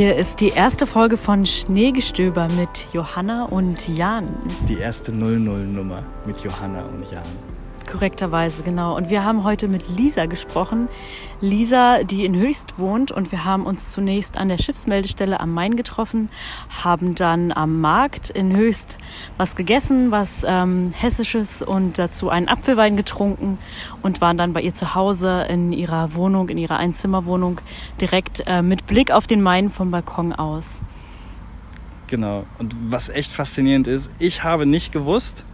Hier ist die erste Folge von Schneegestöber mit Johanna und Jan. Die erste 00-Nummer mit Johanna und Jan. Korrekterweise, genau. Und wir haben heute mit Lisa gesprochen. Lisa, die in Höchst wohnt. Und wir haben uns zunächst an der Schiffsmeldestelle am Main getroffen, haben dann am Markt in Höchst was gegessen, was ähm, Hessisches und dazu einen Apfelwein getrunken und waren dann bei ihr zu Hause in ihrer Wohnung, in ihrer Einzimmerwohnung, direkt äh, mit Blick auf den Main vom Balkon aus. Genau. Und was echt faszinierend ist, ich habe nicht gewusst,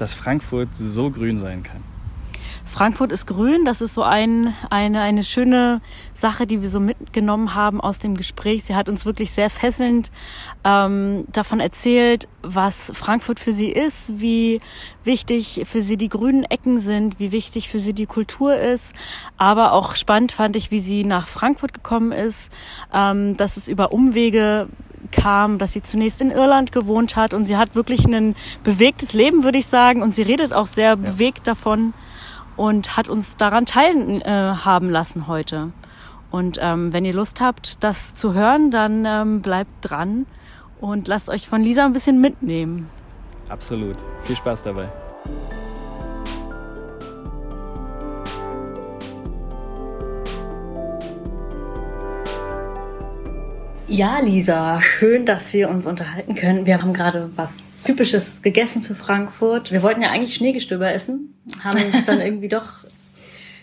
dass Frankfurt so grün sein kann. Frankfurt ist grün, das ist so ein, eine, eine schöne Sache, die wir so mitgenommen haben aus dem Gespräch. Sie hat uns wirklich sehr fesselnd ähm, davon erzählt, was Frankfurt für sie ist, wie wichtig für sie die grünen Ecken sind, wie wichtig für sie die Kultur ist. Aber auch spannend fand ich, wie sie nach Frankfurt gekommen ist, ähm, dass es über Umwege kam, dass sie zunächst in Irland gewohnt hat und sie hat wirklich ein bewegtes Leben, würde ich sagen, und sie redet auch sehr ja. bewegt davon und hat uns daran teilhaben äh, lassen heute. Und ähm, wenn ihr Lust habt, das zu hören, dann ähm, bleibt dran und lasst euch von Lisa ein bisschen mitnehmen. Absolut. Viel Spaß dabei. Ja, Lisa, schön, dass wir uns unterhalten können. Wir haben gerade was Typisches gegessen für Frankfurt. Wir wollten ja eigentlich Schneegestöber essen, haben es dann irgendwie doch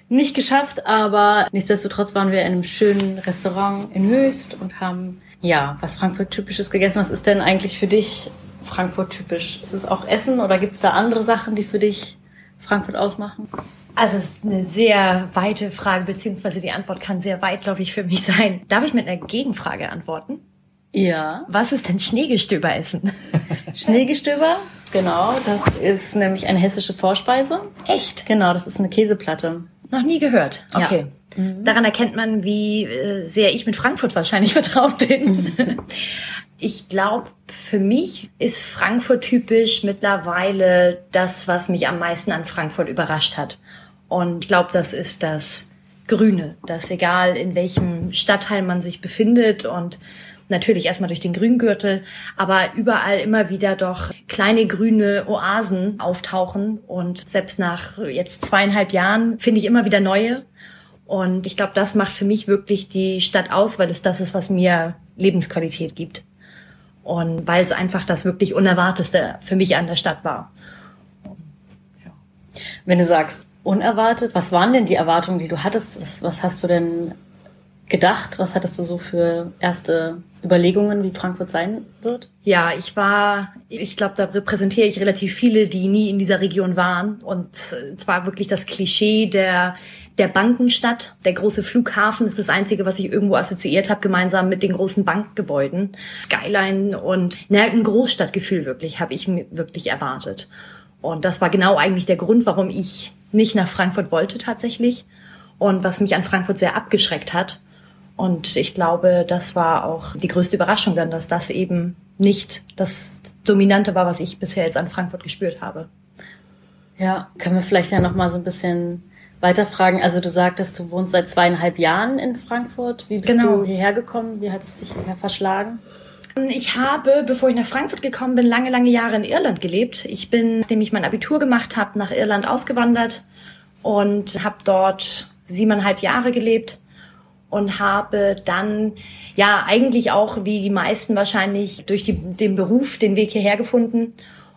nicht geschafft, aber nichtsdestotrotz waren wir in einem schönen Restaurant in Höchst und haben ja was Frankfurt Typisches gegessen. Was ist denn eigentlich für dich Frankfurt typisch? Ist es auch Essen oder gibt es da andere Sachen, die für dich Frankfurt ausmachen? Also es ist eine sehr weite Frage, beziehungsweise die Antwort kann sehr weitläufig für mich sein. Darf ich mit einer Gegenfrage antworten? Ja. Was ist denn Schneegestöber essen? Schneegestöber, genau. Das ist nämlich eine hessische Vorspeise. Echt? Genau, das ist eine Käseplatte. Noch nie gehört. Okay. Ja. Mhm. Daran erkennt man, wie äh, sehr ich mit Frankfurt wahrscheinlich vertraut bin. Ich glaube, für mich ist Frankfurt typisch mittlerweile das, was mich am meisten an Frankfurt überrascht hat. Und ich glaube, das ist das Grüne, dass egal in welchem Stadtteil man sich befindet und natürlich erstmal durch den Grüngürtel, aber überall immer wieder doch kleine grüne Oasen auftauchen und selbst nach jetzt zweieinhalb Jahren finde ich immer wieder neue. Und ich glaube, das macht für mich wirklich die Stadt aus, weil es das ist, was mir Lebensqualität gibt. Und weil es einfach das wirklich Unerwarteste für mich an der Stadt war. Wenn du sagst, unerwartet. Was waren denn die Erwartungen, die du hattest? Was, was hast du denn gedacht? Was hattest du so für erste Überlegungen, wie Frankfurt sein wird? Ja, ich war, ich glaube, da repräsentiere ich relativ viele, die nie in dieser Region waren. Und zwar wirklich das Klischee der der Bankenstadt. Der große Flughafen ist das Einzige, was ich irgendwo assoziiert habe, gemeinsam mit den großen Bankgebäuden. Skyline und na, ein Großstadtgefühl wirklich, habe ich mir wirklich erwartet. Und das war genau eigentlich der Grund, warum ich nicht nach Frankfurt wollte tatsächlich und was mich an Frankfurt sehr abgeschreckt hat. Und ich glaube, das war auch die größte Überraschung dann, dass das eben nicht das Dominante war, was ich bisher jetzt an Frankfurt gespürt habe. Ja, können wir vielleicht ja noch mal so ein bisschen weiterfragen. Also du sagtest, du wohnst seit zweieinhalb Jahren in Frankfurt. Wie bist genau. du hierher gekommen? Wie hat es dich hierher verschlagen? Ich habe, bevor ich nach Frankfurt gekommen bin, lange, lange Jahre in Irland gelebt. Ich bin, nachdem ich mein Abitur gemacht habe, nach Irland ausgewandert und habe dort siebeneinhalb Jahre gelebt und habe dann ja eigentlich auch wie die meisten wahrscheinlich durch die, den Beruf den Weg hierher gefunden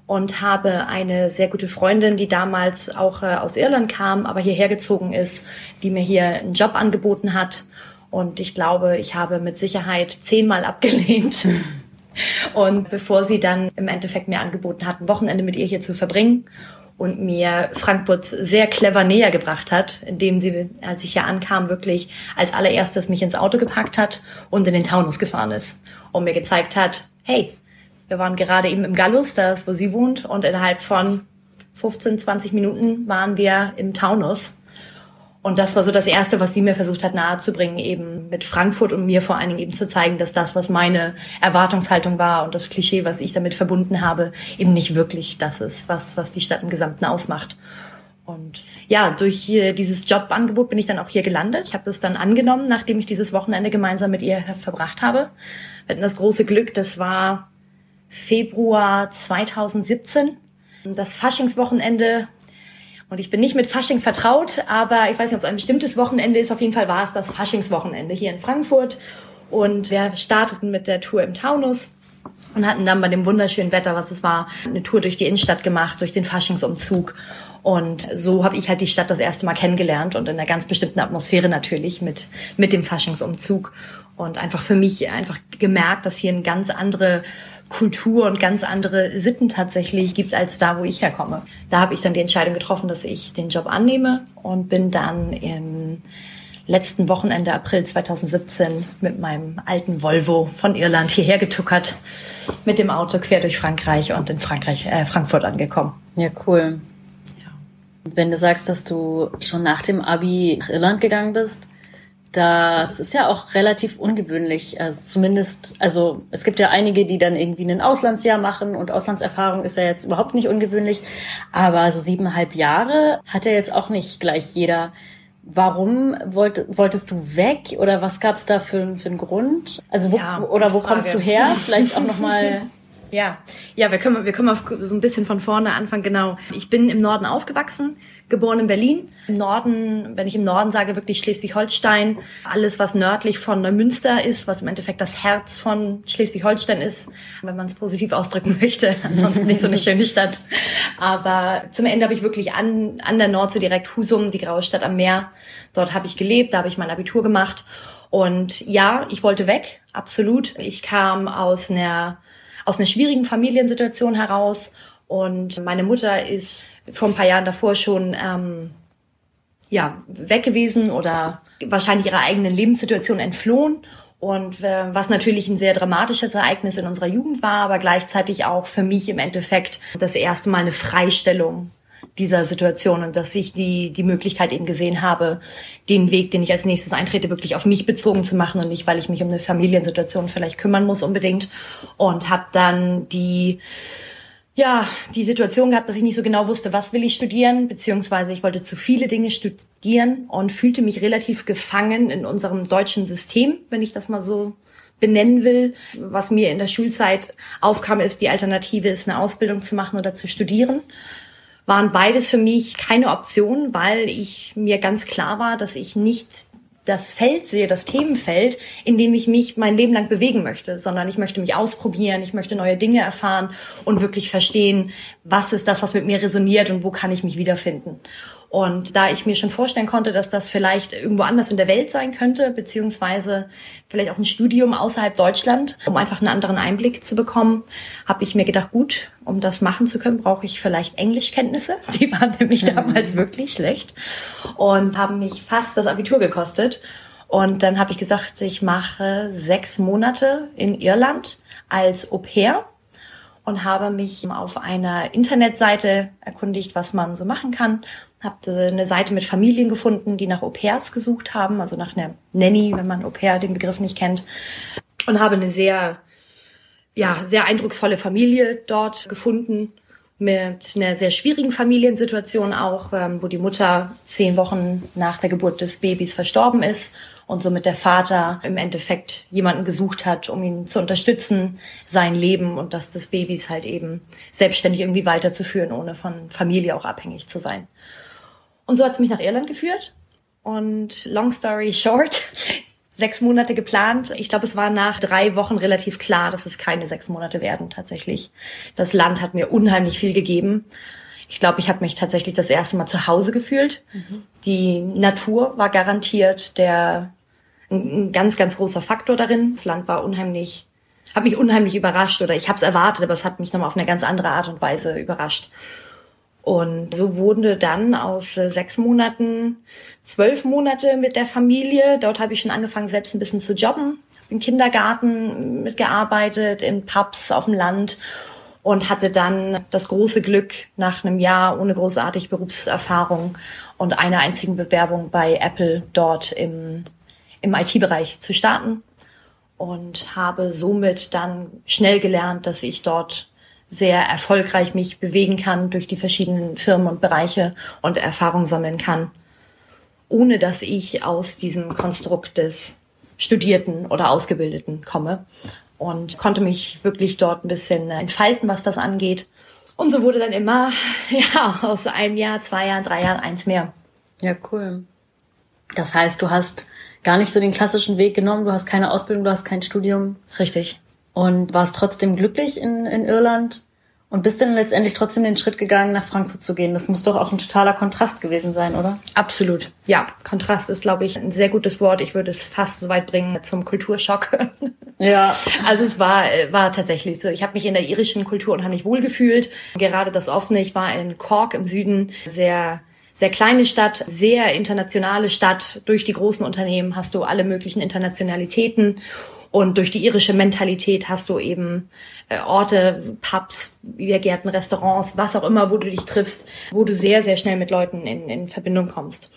und habe eine sehr gute Freundin, die damals auch äh, aus Irland kam, aber hierher gezogen ist, die mir hier einen Job angeboten hat und ich glaube, ich habe mit Sicherheit zehnmal abgelehnt. Und bevor sie dann im Endeffekt mir angeboten hat, ein Wochenende mit ihr hier zu verbringen und mir Frankfurt sehr clever näher gebracht hat, indem sie, als ich hier ankam, wirklich als allererstes mich ins Auto gepackt hat und in den Taunus gefahren ist und mir gezeigt hat, hey, wir waren gerade eben im Gallus, da ist, wo sie wohnt, und innerhalb von 15, 20 Minuten waren wir im Taunus und das war so das Erste, was sie mir versucht hat nahezubringen, eben mit Frankfurt und mir vor allen Dingen eben zu zeigen, dass das, was meine Erwartungshaltung war und das Klischee, was ich damit verbunden habe, eben nicht wirklich das ist, was, was die Stadt im Gesamten ausmacht. Und ja, durch dieses Jobangebot bin ich dann auch hier gelandet. Ich habe das dann angenommen, nachdem ich dieses Wochenende gemeinsam mit ihr verbracht habe. Wir hatten das große Glück, das war Februar 2017, das Faschingswochenende. Und ich bin nicht mit Fasching vertraut, aber ich weiß nicht, ob es ein bestimmtes Wochenende ist. Auf jeden Fall war es das Faschingswochenende hier in Frankfurt. Und wir starteten mit der Tour im Taunus und hatten dann bei dem wunderschönen Wetter, was es war, eine Tour durch die Innenstadt gemacht, durch den Faschingsumzug. Und so habe ich halt die Stadt das erste Mal kennengelernt und in einer ganz bestimmten Atmosphäre natürlich mit, mit dem Faschingsumzug. Und einfach für mich einfach gemerkt, dass hier eine ganz andere Kultur und ganz andere Sitten tatsächlich gibt als da, wo ich herkomme. Da habe ich dann die Entscheidung getroffen, dass ich den Job annehme und bin dann im letzten Wochenende April 2017 mit meinem alten Volvo von Irland hierher getuckert, mit dem Auto quer durch Frankreich und in Frankreich, äh, Frankfurt angekommen. Ja, cool. Ja. Wenn du sagst, dass du schon nach dem Abi nach Irland gegangen bist, das ist ja auch relativ ungewöhnlich. Also zumindest, also es gibt ja einige, die dann irgendwie ein Auslandsjahr machen und Auslandserfahrung ist ja jetzt überhaupt nicht ungewöhnlich. Aber so siebeneinhalb Jahre hat ja jetzt auch nicht gleich jeder. Warum wollt, wolltest du weg oder was gab es da für, für einen Grund? Also wo, ja, oder wo Frage. kommst du her? Vielleicht auch noch mal Ja, ja, wir können, wir können mal so ein bisschen von vorne anfangen. Genau. Ich bin im Norden aufgewachsen, geboren in Berlin. Im Norden, wenn ich im Norden sage, wirklich Schleswig-Holstein. Alles, was nördlich von Neumünster ist, was im Endeffekt das Herz von Schleswig-Holstein ist, wenn man es positiv ausdrücken möchte. Ansonsten nicht so eine schöne Stadt. Aber zum Ende habe ich wirklich an, an der Nordsee direkt Husum, die graue Stadt am Meer. Dort habe ich gelebt, da habe ich mein Abitur gemacht. Und ja, ich wollte weg, absolut. Ich kam aus einer aus einer schwierigen Familiensituation heraus. Und meine Mutter ist vor ein paar Jahren davor schon ähm, ja weg gewesen oder wahrscheinlich ihrer eigenen Lebenssituation entflohen. Und äh, was natürlich ein sehr dramatisches Ereignis in unserer Jugend war, aber gleichzeitig auch für mich im Endeffekt das erste Mal eine Freistellung dieser Situation und dass ich die, die Möglichkeit eben gesehen habe, den Weg, den ich als nächstes eintrete, wirklich auf mich bezogen zu machen und nicht, weil ich mich um eine Familiensituation vielleicht kümmern muss unbedingt. Und habe dann die ja, die Situation gehabt, dass ich nicht so genau wusste, was will ich studieren, beziehungsweise ich wollte zu viele Dinge studieren und fühlte mich relativ gefangen in unserem deutschen System, wenn ich das mal so benennen will. Was mir in der Schulzeit aufkam, ist, die Alternative ist, eine Ausbildung zu machen oder zu studieren waren beides für mich keine Option, weil ich mir ganz klar war, dass ich nicht das Feld sehe, das Themenfeld, in dem ich mich mein Leben lang bewegen möchte, sondern ich möchte mich ausprobieren, ich möchte neue Dinge erfahren und wirklich verstehen, was ist das, was mit mir resoniert und wo kann ich mich wiederfinden. Und da ich mir schon vorstellen konnte, dass das vielleicht irgendwo anders in der Welt sein könnte, beziehungsweise vielleicht auch ein Studium außerhalb Deutschland, um einfach einen anderen Einblick zu bekommen, habe ich mir gedacht, gut, um das machen zu können, brauche ich vielleicht Englischkenntnisse. Die waren nämlich mhm. damals wirklich schlecht und haben mich fast das Abitur gekostet. Und dann habe ich gesagt, ich mache sechs Monate in Irland als Au pair und habe mich auf einer Internetseite erkundigt, was man so machen kann. Habe eine Seite mit Familien gefunden, die nach Au pairs gesucht haben, also nach einer Nanny, wenn man Au pair den Begriff nicht kennt. Und habe eine sehr, ja, sehr eindrucksvolle Familie dort gefunden mit einer sehr schwierigen Familiensituation auch, ähm, wo die Mutter zehn Wochen nach der Geburt des Babys verstorben ist und somit der Vater im Endeffekt jemanden gesucht hat, um ihn zu unterstützen, sein Leben und das des Babys halt eben selbstständig irgendwie weiterzuführen, ohne von Familie auch abhängig zu sein. Und so hat es mich nach Irland geführt. Und long story short, sechs Monate geplant. Ich glaube, es war nach drei Wochen relativ klar, dass es keine sechs Monate werden tatsächlich. Das Land hat mir unheimlich viel gegeben. Ich glaube, ich habe mich tatsächlich das erste Mal zu Hause gefühlt. Mhm. Die Natur war garantiert der ein, ein, ganz, ganz großer Faktor darin. Das Land war unheimlich, hat mich unheimlich überrascht oder ich habe es erwartet, aber es hat mich nochmal auf eine ganz andere Art und Weise überrascht. Und so wurde dann aus äh, sechs Monaten zwölf Monate mit der Familie. Dort habe ich schon angefangen, selbst ein bisschen zu jobben. Im Kindergarten mitgearbeitet, in Pubs auf dem Land und hatte dann das große Glück, nach einem Jahr ohne großartig Berufserfahrung und einer einzigen Bewerbung bei Apple dort im, im IT-Bereich zu starten und habe somit dann schnell gelernt, dass ich dort sehr erfolgreich mich bewegen kann durch die verschiedenen Firmen und Bereiche und Erfahrung sammeln kann, ohne dass ich aus diesem Konstrukt des Studierten oder Ausgebildeten komme und konnte mich wirklich dort ein bisschen entfalten, was das angeht. Und so wurde dann immer, ja, aus einem Jahr, zwei Jahren, drei Jahren eins mehr. Ja, cool. Das heißt, du hast gar nicht so den klassischen Weg genommen, du hast keine Ausbildung, du hast kein Studium. Richtig und warst trotzdem glücklich in, in Irland und bist dann letztendlich trotzdem den Schritt gegangen, nach Frankfurt zu gehen. Das muss doch auch ein totaler Kontrast gewesen sein, oder? Absolut. Ja, Kontrast ist, glaube ich, ein sehr gutes Wort. Ich würde es fast so weit bringen zum Kulturschock. Ja. Also es war, war tatsächlich so. Ich habe mich in der irischen Kultur unheimlich wohlgefühlt. Gerade das Offene. Ich war in Cork im Süden sehr sehr kleine Stadt, sehr internationale Stadt. Durch die großen Unternehmen hast du alle möglichen Internationalitäten. Und durch die irische Mentalität hast du eben äh, Orte, Pubs, Biergärten, Restaurants, was auch immer, wo du dich triffst, wo du sehr, sehr schnell mit Leuten in, in Verbindung kommst.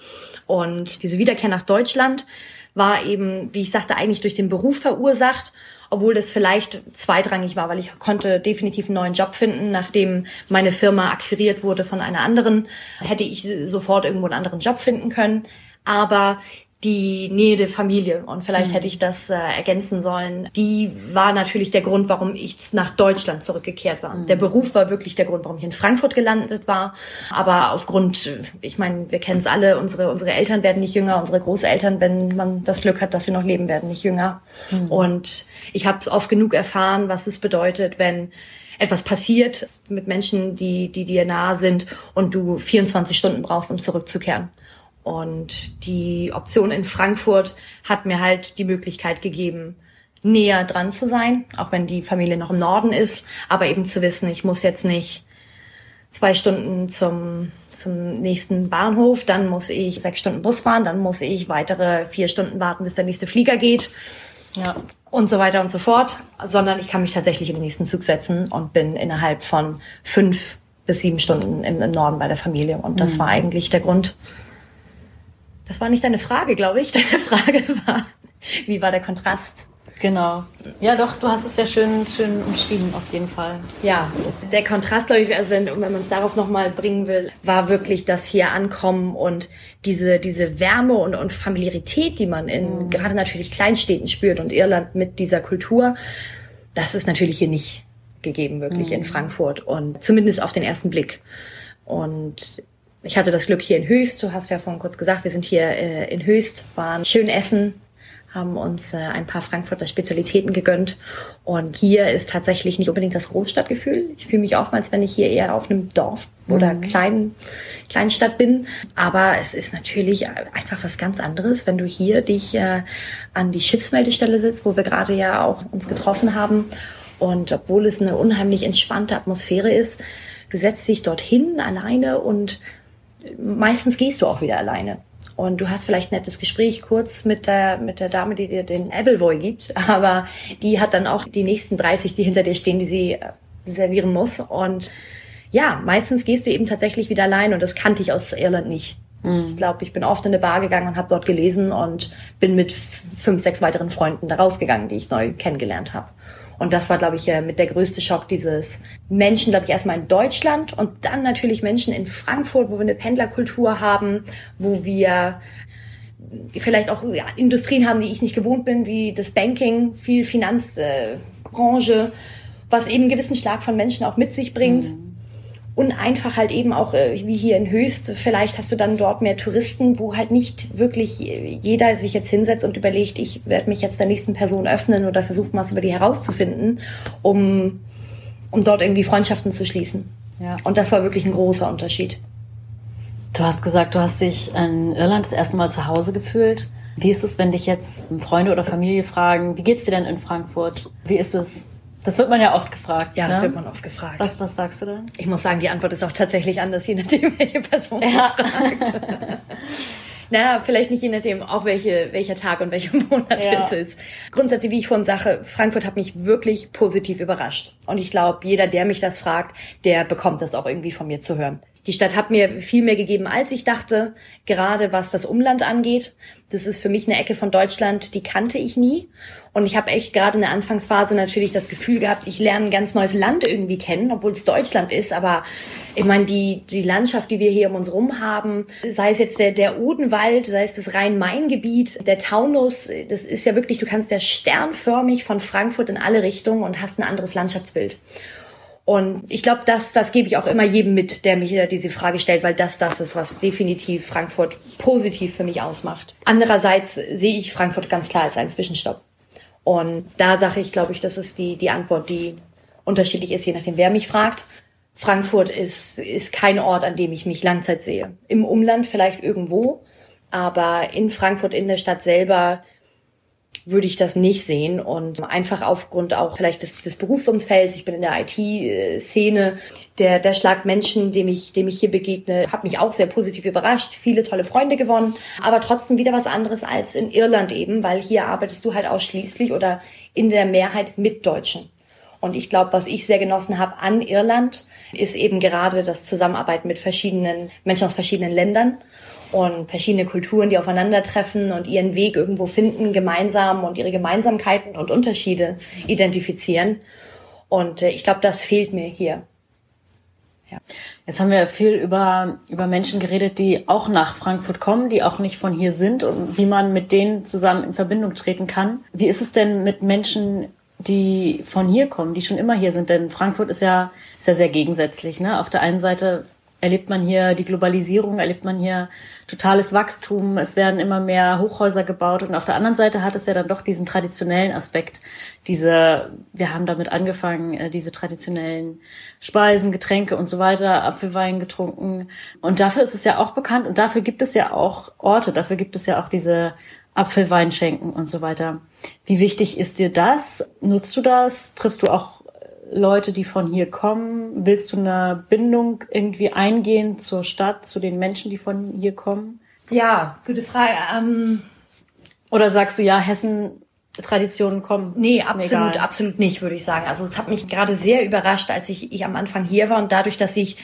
Und diese Wiederkehr nach Deutschland war eben, wie ich sagte, eigentlich durch den Beruf verursacht, obwohl das vielleicht zweitrangig war, weil ich konnte definitiv einen neuen Job finden. Nachdem meine Firma akquiriert wurde von einer anderen, hätte ich sofort irgendwo einen anderen Job finden können. Aber die Nähe der Familie. Und vielleicht mhm. hätte ich das äh, ergänzen sollen. Die war natürlich der Grund, warum ich nach Deutschland zurückgekehrt war. Mhm. Der Beruf war wirklich der Grund, warum ich in Frankfurt gelandet war. Aber aufgrund, ich meine, wir kennen es alle, unsere, unsere Eltern werden nicht jünger, unsere Großeltern, wenn man das Glück hat, dass sie noch leben, werden nicht jünger. Mhm. Und ich habe es oft genug erfahren, was es bedeutet, wenn etwas passiert mit Menschen, die, die dir nahe sind und du 24 Stunden brauchst, um zurückzukehren. Und die Option in Frankfurt hat mir halt die Möglichkeit gegeben, näher dran zu sein, auch wenn die Familie noch im Norden ist, aber eben zu wissen, ich muss jetzt nicht zwei Stunden zum, zum nächsten Bahnhof, dann muss ich sechs Stunden Bus fahren, dann muss ich weitere vier Stunden warten, bis der nächste Flieger geht. Ja. Und so weiter und so fort, sondern ich kann mich tatsächlich in den nächsten Zug setzen und bin innerhalb von fünf bis sieben Stunden im, im Norden bei der Familie. Und das mhm. war eigentlich der Grund, das war nicht deine Frage, glaube ich. Deine Frage war, wie war der Kontrast? Genau. Ja, doch, du hast es ja schön, schön umschrieben, auf jeden Fall. Ja, der Kontrast, glaube ich, also wenn, wenn man es darauf nochmal bringen will, war wirklich das hier ankommen und diese, diese Wärme und, und Familiarität, die man in mhm. gerade natürlich Kleinstädten spürt und Irland mit dieser Kultur, das ist natürlich hier nicht gegeben, wirklich mhm. in Frankfurt und zumindest auf den ersten Blick. Und ich hatte das Glück hier in Höchst, du hast ja vorhin kurz gesagt, wir sind hier äh, in Höchst, waren schön essen, haben uns äh, ein paar Frankfurter Spezialitäten gegönnt. Und hier ist tatsächlich nicht unbedingt das Großstadtgefühl. Ich fühle mich auch, als wenn ich hier eher auf einem Dorf oder mhm. kleinen Kleinstadt bin. Aber es ist natürlich einfach was ganz anderes, wenn du hier dich äh, an die Schiffsmeldestelle sitzt, wo wir gerade ja auch uns getroffen haben. Und obwohl es eine unheimlich entspannte Atmosphäre ist, du setzt dich dorthin alleine und meistens gehst du auch wieder alleine. Und du hast vielleicht ein nettes Gespräch kurz mit der, mit der Dame, die dir den Appleboy gibt, aber die hat dann auch die nächsten 30, die hinter dir stehen, die sie äh, servieren muss. Und ja, meistens gehst du eben tatsächlich wieder allein und das kannte ich aus Irland nicht. Mhm. Ich glaube, ich bin oft in eine Bar gegangen und habe dort gelesen und bin mit fünf, sechs weiteren Freunden da rausgegangen, die ich neu kennengelernt habe. Und das war, glaube ich, mit der größte Schock dieses Menschen, glaube ich, erstmal in Deutschland und dann natürlich Menschen in Frankfurt, wo wir eine Pendlerkultur haben, wo wir vielleicht auch ja, Industrien haben, die ich nicht gewohnt bin, wie das Banking, viel Finanzbranche, äh, was eben einen gewissen Schlag von Menschen auch mit sich bringt. Mhm und einfach halt eben auch äh, wie hier in Höchst, vielleicht hast du dann dort mehr Touristen, wo halt nicht wirklich jeder sich jetzt hinsetzt und überlegt, ich werde mich jetzt der nächsten Person öffnen oder versuche mal was über die herauszufinden, um, um dort irgendwie Freundschaften zu schließen. Ja. Und das war wirklich ein großer Unterschied. Du hast gesagt, du hast dich in Irland das erste Mal zu Hause gefühlt. Wie ist es, wenn dich jetzt Freunde oder Familie fragen, wie geht's dir denn in Frankfurt? Wie ist es? Das wird man ja oft gefragt. Ja, das ne? wird man oft gefragt. Was, was sagst du denn? Ich muss sagen, die Antwort ist auch tatsächlich anders, je nachdem, welche Person ja. fragt. naja, vielleicht nicht je nachdem, auch welche, welcher Tag und welcher Monat ja. es ist. Grundsätzlich, wie ich vorhin sage, Frankfurt hat mich wirklich positiv überrascht. Und ich glaube, jeder, der mich das fragt, der bekommt das auch irgendwie von mir zu hören. Die Stadt hat mir viel mehr gegeben, als ich dachte, gerade was das Umland angeht. Das ist für mich eine Ecke von Deutschland, die kannte ich nie. Und ich habe echt gerade in der Anfangsphase natürlich das Gefühl gehabt, ich lerne ein ganz neues Land irgendwie kennen, obwohl es Deutschland ist. Aber ich meine, die, die Landschaft, die wir hier um uns rum haben, sei es jetzt der, der Odenwald, sei es das Rhein-Main-Gebiet, der Taunus, das ist ja wirklich, du kannst ja sternförmig von Frankfurt in alle Richtungen und hast ein anderes Landschaftsbild. Und ich glaube, das, das gebe ich auch immer jedem mit, der mich diese Frage stellt, weil das das ist, was definitiv Frankfurt positiv für mich ausmacht. Andererseits sehe ich Frankfurt ganz klar als einen Zwischenstopp. Und da sage ich, glaube ich, das ist die, die Antwort, die unterschiedlich ist, je nachdem, wer mich fragt. Frankfurt ist, ist kein Ort, an dem ich mich Langzeit sehe. Im Umland vielleicht irgendwo, aber in Frankfurt, in der Stadt selber, würde ich das nicht sehen. Und einfach aufgrund auch vielleicht des, des Berufsumfelds, ich bin in der IT-Szene, der, der Schlag Menschen, dem ich, dem ich hier begegne, hat mich auch sehr positiv überrascht, viele tolle Freunde gewonnen, aber trotzdem wieder was anderes als in Irland eben, weil hier arbeitest du halt ausschließlich oder in der Mehrheit mit Deutschen. Und ich glaube, was ich sehr genossen habe an Irland, ist eben gerade das Zusammenarbeiten mit verschiedenen Menschen aus verschiedenen Ländern und verschiedene Kulturen, die aufeinandertreffen und ihren Weg irgendwo finden, gemeinsam und ihre Gemeinsamkeiten und Unterschiede identifizieren. Und äh, ich glaube, das fehlt mir hier. Ja. Jetzt haben wir viel über, über Menschen geredet, die auch nach Frankfurt kommen, die auch nicht von hier sind und wie man mit denen zusammen in Verbindung treten kann. Wie ist es denn mit Menschen, die von hier kommen, die schon immer hier sind? Denn Frankfurt ist ja, ist ja sehr gegensätzlich. Ne? Auf der einen Seite erlebt man hier die Globalisierung, erlebt man hier totales Wachstum, es werden immer mehr Hochhäuser gebaut und auf der anderen Seite hat es ja dann doch diesen traditionellen Aspekt, diese, wir haben damit angefangen, äh, diese traditionellen Speisen, Getränke und so weiter, Apfelwein getrunken und dafür ist es ja auch bekannt und dafür gibt es ja auch Orte, dafür gibt es ja auch diese Apfelweinschenken und so weiter. Wie wichtig ist dir das? Nutzt du das? Triffst du auch Leute, die von hier kommen? Willst du eine Bindung irgendwie eingehen zur Stadt, zu den Menschen, die von hier kommen? Ja, gute Frage. Ähm Oder sagst du, ja, Hessen Traditionen kommen? Nee, absolut, absolut nicht, würde ich sagen. Also es hat mich gerade sehr überrascht, als ich, ich am Anfang hier war und dadurch, dass ich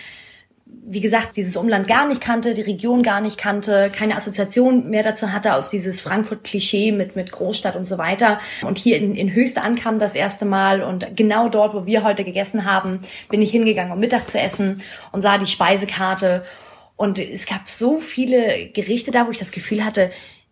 wie gesagt, dieses Umland gar nicht kannte, die Region gar nicht kannte, keine Assoziation mehr dazu hatte aus dieses Frankfurt-Klischee mit, mit Großstadt und so weiter. Und hier in, in Höchste ankam das erste Mal und genau dort, wo wir heute gegessen haben, bin ich hingegangen, um Mittag zu essen und sah die Speisekarte. Und es gab so viele Gerichte da, wo ich das Gefühl hatte,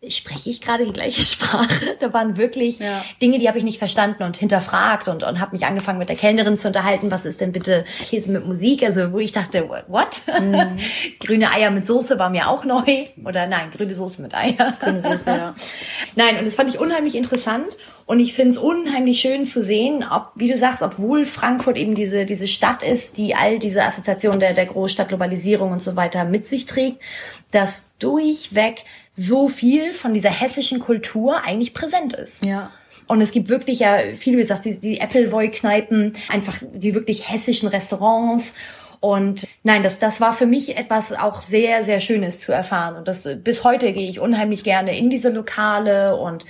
spreche ich gerade die gleiche Sprache? Da waren wirklich ja. Dinge, die habe ich nicht verstanden und hinterfragt und, und habe mich angefangen mit der Kellnerin zu unterhalten, was ist denn bitte Käse mit Musik? Also wo ich dachte, what? Mhm. grüne Eier mit Soße war mir auch neu. Oder nein, grüne Soße mit Eier. Grüne Soße, ja. nein, und das fand ich unheimlich interessant. Und ich finde es unheimlich schön zu sehen, ob, wie du sagst, obwohl Frankfurt eben diese, diese Stadt ist, die all diese Assoziationen der, der Großstadt, Globalisierung und so weiter mit sich trägt, dass durchweg so viel von dieser hessischen Kultur eigentlich präsent ist. Ja. Und es gibt wirklich ja viele, wie gesagt, die, die Appleboy-Kneipen, einfach die wirklich hessischen Restaurants. Und nein, das, das war für mich etwas auch sehr, sehr Schönes zu erfahren. Und das bis heute gehe ich unheimlich gerne in diese Lokale und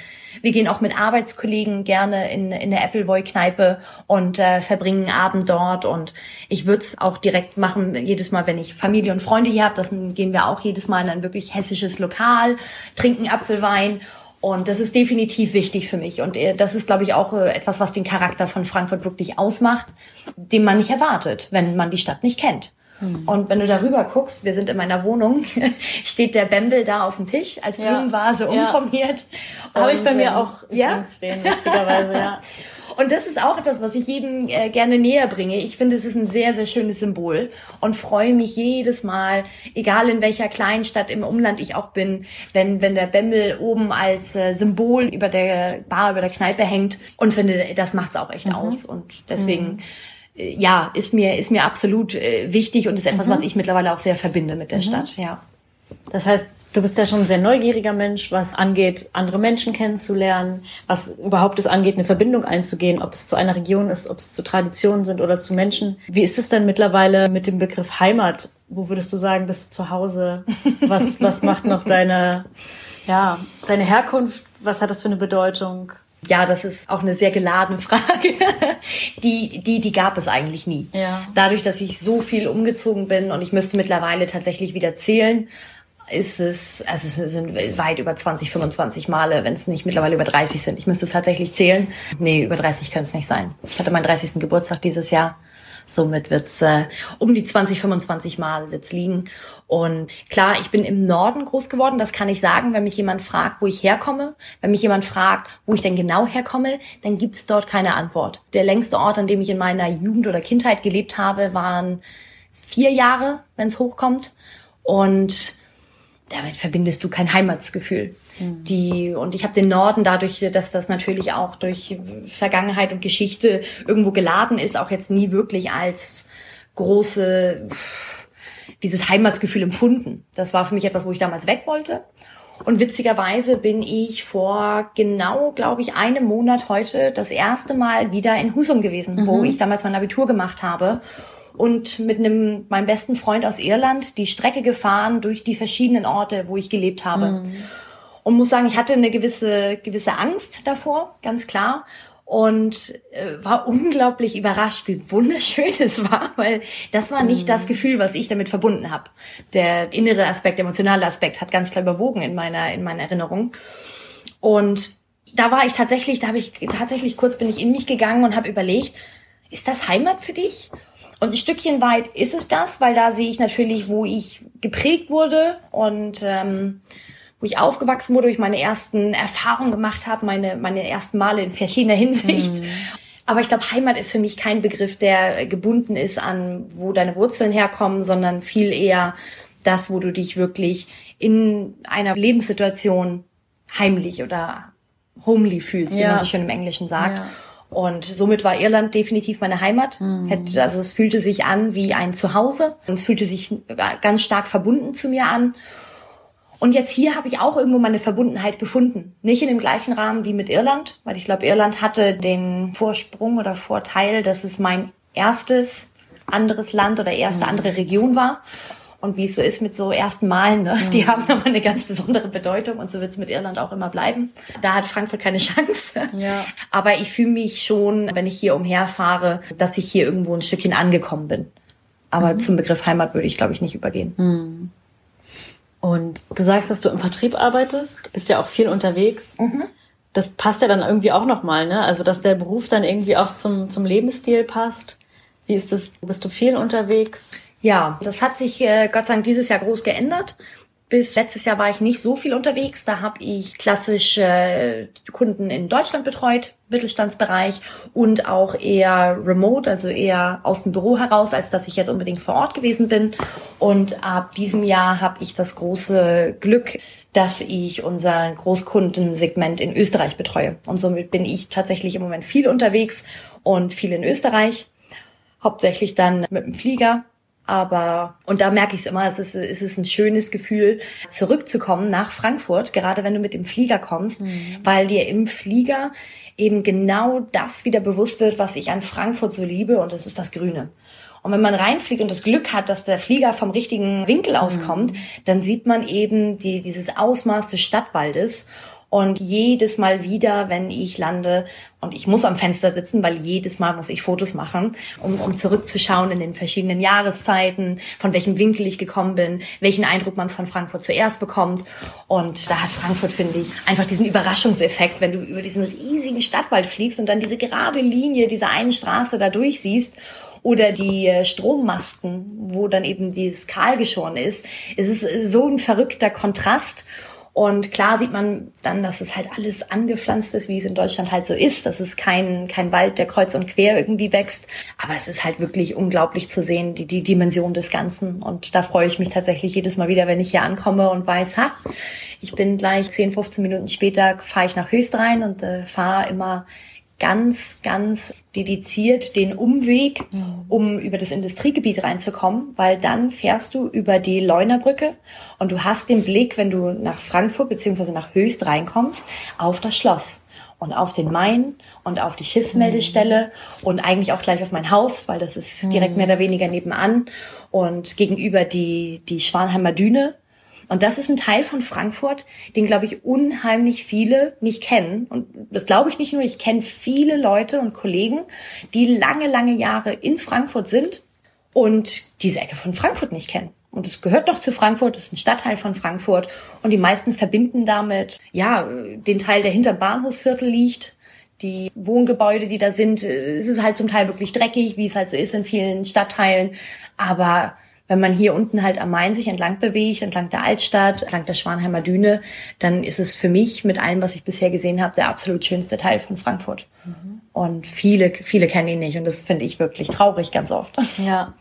wir gehen auch mit Arbeitskollegen gerne in, in der Appleboy-Kneipe und äh, verbringen Abend dort. Und ich würde es auch direkt machen, jedes Mal, wenn ich Familie und Freunde hier habe, dann gehen wir auch jedes Mal in ein wirklich hessisches Lokal, trinken Apfelwein. Und das ist definitiv wichtig für mich. Und äh, das ist, glaube ich, auch äh, etwas, was den Charakter von Frankfurt wirklich ausmacht, den man nicht erwartet, wenn man die Stadt nicht kennt. Hm. Und wenn du darüber guckst, wir sind in meiner Wohnung, steht der Bembel da auf dem Tisch als Blumenvase ja. umformiert. Habe ich bei mir ähm, auch ja? stehen, witzigerweise, ja. Und das ist auch etwas, was ich jedem äh, gerne näher bringe. Ich finde, es ist ein sehr, sehr schönes Symbol und freue mich jedes Mal, egal in welcher Kleinstadt im Umland ich auch bin, wenn, wenn der Bembel oben als äh, Symbol über der Bar, über der Kneipe hängt und finde, das macht's auch echt mhm. aus. Und deswegen mhm ja, ist mir, ist mir absolut äh, wichtig und ist etwas, mhm. was ich mittlerweile auch sehr verbinde mit der mhm. Stadt, ja. Das heißt, du bist ja schon ein sehr neugieriger Mensch, was angeht, andere Menschen kennenzulernen, was überhaupt es angeht, eine Verbindung einzugehen, ob es zu einer Region ist, ob es zu Traditionen sind oder zu Menschen. Wie ist es denn mittlerweile mit dem Begriff Heimat? Wo würdest du sagen, bist du zu Hause? Was, was macht noch deine, ja, deine Herkunft? Was hat das für eine Bedeutung? Ja, das ist auch eine sehr geladene Frage. die, die, die gab es eigentlich nie. Ja. Dadurch, dass ich so viel umgezogen bin und ich müsste mittlerweile tatsächlich wieder zählen, ist es, also es sind weit über 20, 25 Male, wenn es nicht mittlerweile über 30 sind. Ich müsste es tatsächlich zählen. Nee, über 30 können es nicht sein. Ich hatte meinen 30. Geburtstag dieses Jahr. Somit wird's äh, um die 20, 25 Mal wird's liegen. Und klar, ich bin im Norden groß geworden, das kann ich sagen. Wenn mich jemand fragt, wo ich herkomme, wenn mich jemand fragt, wo ich denn genau herkomme, dann gibt's dort keine Antwort. Der längste Ort, an dem ich in meiner Jugend oder Kindheit gelebt habe, waren vier Jahre, wenn's hochkommt. Und damit verbindest du kein Heimatsgefühl. Mhm. Die, und ich habe den Norden dadurch, dass das natürlich auch durch Vergangenheit und Geschichte irgendwo geladen ist, auch jetzt nie wirklich als große, dieses Heimatsgefühl empfunden. Das war für mich etwas, wo ich damals weg wollte. Und witzigerweise bin ich vor genau, glaube ich, einem Monat heute das erste Mal wieder in Husum gewesen, mhm. wo ich damals mein Abitur gemacht habe und mit einem meinem besten Freund aus Irland die Strecke gefahren durch die verschiedenen Orte, wo ich gelebt habe. Mhm. Und muss sagen, ich hatte eine gewisse gewisse Angst davor, ganz klar. Und äh, war unglaublich überrascht, wie wunderschön es war, weil das war nicht mhm. das Gefühl, was ich damit verbunden habe. Der innere Aspekt, der emotionale Aspekt hat ganz klar überwogen in meiner in meiner Erinnerung. Und da war ich tatsächlich, da habe ich tatsächlich kurz bin ich in mich gegangen und habe überlegt, ist das Heimat für dich? Und ein Stückchen weit ist es das, weil da sehe ich natürlich, wo ich geprägt wurde und ähm, wo ich aufgewachsen wurde, wo ich meine ersten Erfahrungen gemacht habe, meine, meine ersten Male in verschiedener Hinsicht. Mhm. Aber ich glaube, Heimat ist für mich kein Begriff, der gebunden ist an, wo deine Wurzeln herkommen, sondern viel eher das, wo du dich wirklich in einer Lebenssituation heimlich oder homely fühlst, ja. wie man sich schon im Englischen sagt. Ja. Und somit war Irland definitiv meine Heimat. Mhm. Also es fühlte sich an wie ein Zuhause und es fühlte sich ganz stark verbunden zu mir an. Und jetzt hier habe ich auch irgendwo meine Verbundenheit gefunden. Nicht in dem gleichen Rahmen wie mit Irland, weil ich glaube, Irland hatte den Vorsprung oder Vorteil, dass es mein erstes anderes Land oder erste mhm. andere Region war. Und wie es so ist mit so ersten Malen, ne? Mhm. die haben aber eine ganz besondere Bedeutung und so wird es mit Irland auch immer bleiben. Da hat Frankfurt keine Chance. Ja. Aber ich fühle mich schon, wenn ich hier umherfahre, dass ich hier irgendwo ein Stückchen angekommen bin. Aber mhm. zum Begriff Heimat würde ich, glaube ich, nicht übergehen. Mhm. Und du sagst, dass du im Vertrieb arbeitest, bist ja auch viel unterwegs. Mhm. Das passt ja dann irgendwie auch nochmal, ne? Also, dass der Beruf dann irgendwie auch zum, zum Lebensstil passt. Wie ist das? Bist du viel unterwegs? Ja, das hat sich äh, Gott sei Dank dieses Jahr groß geändert. Bis letztes Jahr war ich nicht so viel unterwegs. Da habe ich klassisch äh, Kunden in Deutschland betreut, Mittelstandsbereich und auch eher remote, also eher aus dem Büro heraus, als dass ich jetzt unbedingt vor Ort gewesen bin. Und ab diesem Jahr habe ich das große Glück, dass ich unser Großkundensegment in Österreich betreue. Und somit bin ich tatsächlich im Moment viel unterwegs und viel in Österreich. Hauptsächlich dann mit dem Flieger aber, und da merke ich es immer, es ist, es ist ein schönes Gefühl, zurückzukommen nach Frankfurt, gerade wenn du mit dem Flieger kommst, mhm. weil dir im Flieger eben genau das wieder bewusst wird, was ich an Frankfurt so liebe, und das ist das Grüne. Und wenn man reinfliegt und das Glück hat, dass der Flieger vom richtigen Winkel auskommt, mhm. dann sieht man eben die, dieses Ausmaß des Stadtwaldes. Und jedes Mal wieder, wenn ich lande und ich muss am Fenster sitzen, weil jedes Mal muss ich Fotos machen, um, um zurückzuschauen in den verschiedenen Jahreszeiten, von welchem Winkel ich gekommen bin, welchen Eindruck man von Frankfurt zuerst bekommt. Und da hat Frankfurt, finde ich, einfach diesen Überraschungseffekt, wenn du über diesen riesigen Stadtwald fliegst und dann diese gerade Linie dieser einen Straße da durchsiehst oder die äh, Strommasten, wo dann eben dieses Kahl geschoren ist. Es ist so ein verrückter Kontrast. Und klar sieht man dann, dass es halt alles angepflanzt ist, wie es in Deutschland halt so ist. Das ist kein, kein Wald, der kreuz und quer irgendwie wächst. Aber es ist halt wirklich unglaublich zu sehen, die, die Dimension des Ganzen. Und da freue ich mich tatsächlich jedes Mal wieder, wenn ich hier ankomme und weiß, ha, ich bin gleich 10, 15 Minuten später, fahre ich nach Höchst rein und äh, fahre immer ganz, ganz dediziert den Umweg, um über das Industriegebiet reinzukommen, weil dann fährst du über die Leunerbrücke und du hast den Blick, wenn du nach Frankfurt beziehungsweise nach Höchst reinkommst, auf das Schloss und auf den Main und auf die Schiffsmeldestelle mhm. und eigentlich auch gleich auf mein Haus, weil das ist direkt mhm. mehr oder weniger nebenan und gegenüber die, die Schwanheimer Düne Und das ist ein Teil von Frankfurt, den, glaube ich, unheimlich viele nicht kennen. Und das glaube ich nicht nur, ich kenne viele Leute und Kollegen, die lange, lange Jahre in Frankfurt sind und diese Ecke von Frankfurt nicht kennen. Und es gehört doch zu Frankfurt, es ist ein Stadtteil von Frankfurt. Und die meisten verbinden damit, ja, den Teil, der hinterm Bahnhofsviertel liegt. Die Wohngebäude, die da sind, es ist halt zum Teil wirklich dreckig, wie es halt so ist in vielen Stadtteilen. Aber wenn man hier unten halt am Main sich entlang bewegt, entlang der Altstadt, entlang der Schwanheimer Düne, dann ist es für mich mit allem, was ich bisher gesehen habe, der absolut schönste Teil von Frankfurt. Mhm. Und viele, viele kennen ihn nicht und das finde ich wirklich traurig ganz oft. Ja.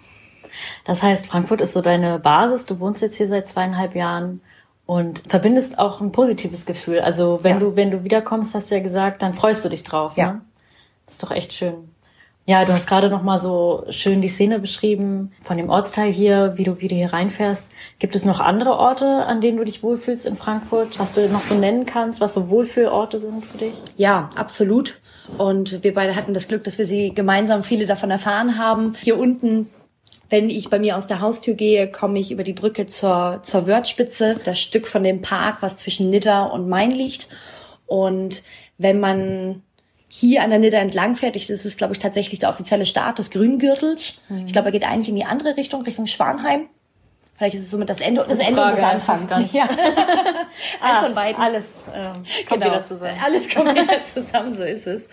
Das heißt, Frankfurt ist so deine Basis. Du wohnst jetzt hier seit zweieinhalb Jahren und verbindest auch ein positives Gefühl. Also wenn ja. du, wenn du wiederkommst, hast du ja gesagt, dann freust du dich drauf. Ja. Ne? Das ist doch echt schön. Ja, du hast gerade noch mal so schön die Szene beschrieben von dem Ortsteil hier, wie du wieder hier reinfährst. Gibt es noch andere Orte, an denen du dich wohlfühlst in Frankfurt, was du noch so nennen kannst, was so Wohlfühlorte sind für dich? Ja, absolut. Und wir beide hatten das Glück, dass wir sie gemeinsam viele davon erfahren haben. Hier unten wenn ich bei mir aus der Haustür gehe, komme ich über die Brücke zur, zur Wörthspitze, das Stück von dem Park, was zwischen Nidda und Main liegt. Und wenn man hier an der Nidda entlang fährt, das ist, glaube ich, tatsächlich der offizielle Start des Grüngürtels. Mhm. Ich glaube, er geht eigentlich in die andere Richtung, Richtung Schwanheim. Vielleicht ist es somit das Ende, das Ende und das Anfang. Ja. Eins ah, von beiden. Alles ähm, kommt genau. wieder zusammen. Alles kommt wieder zusammen, so ist es.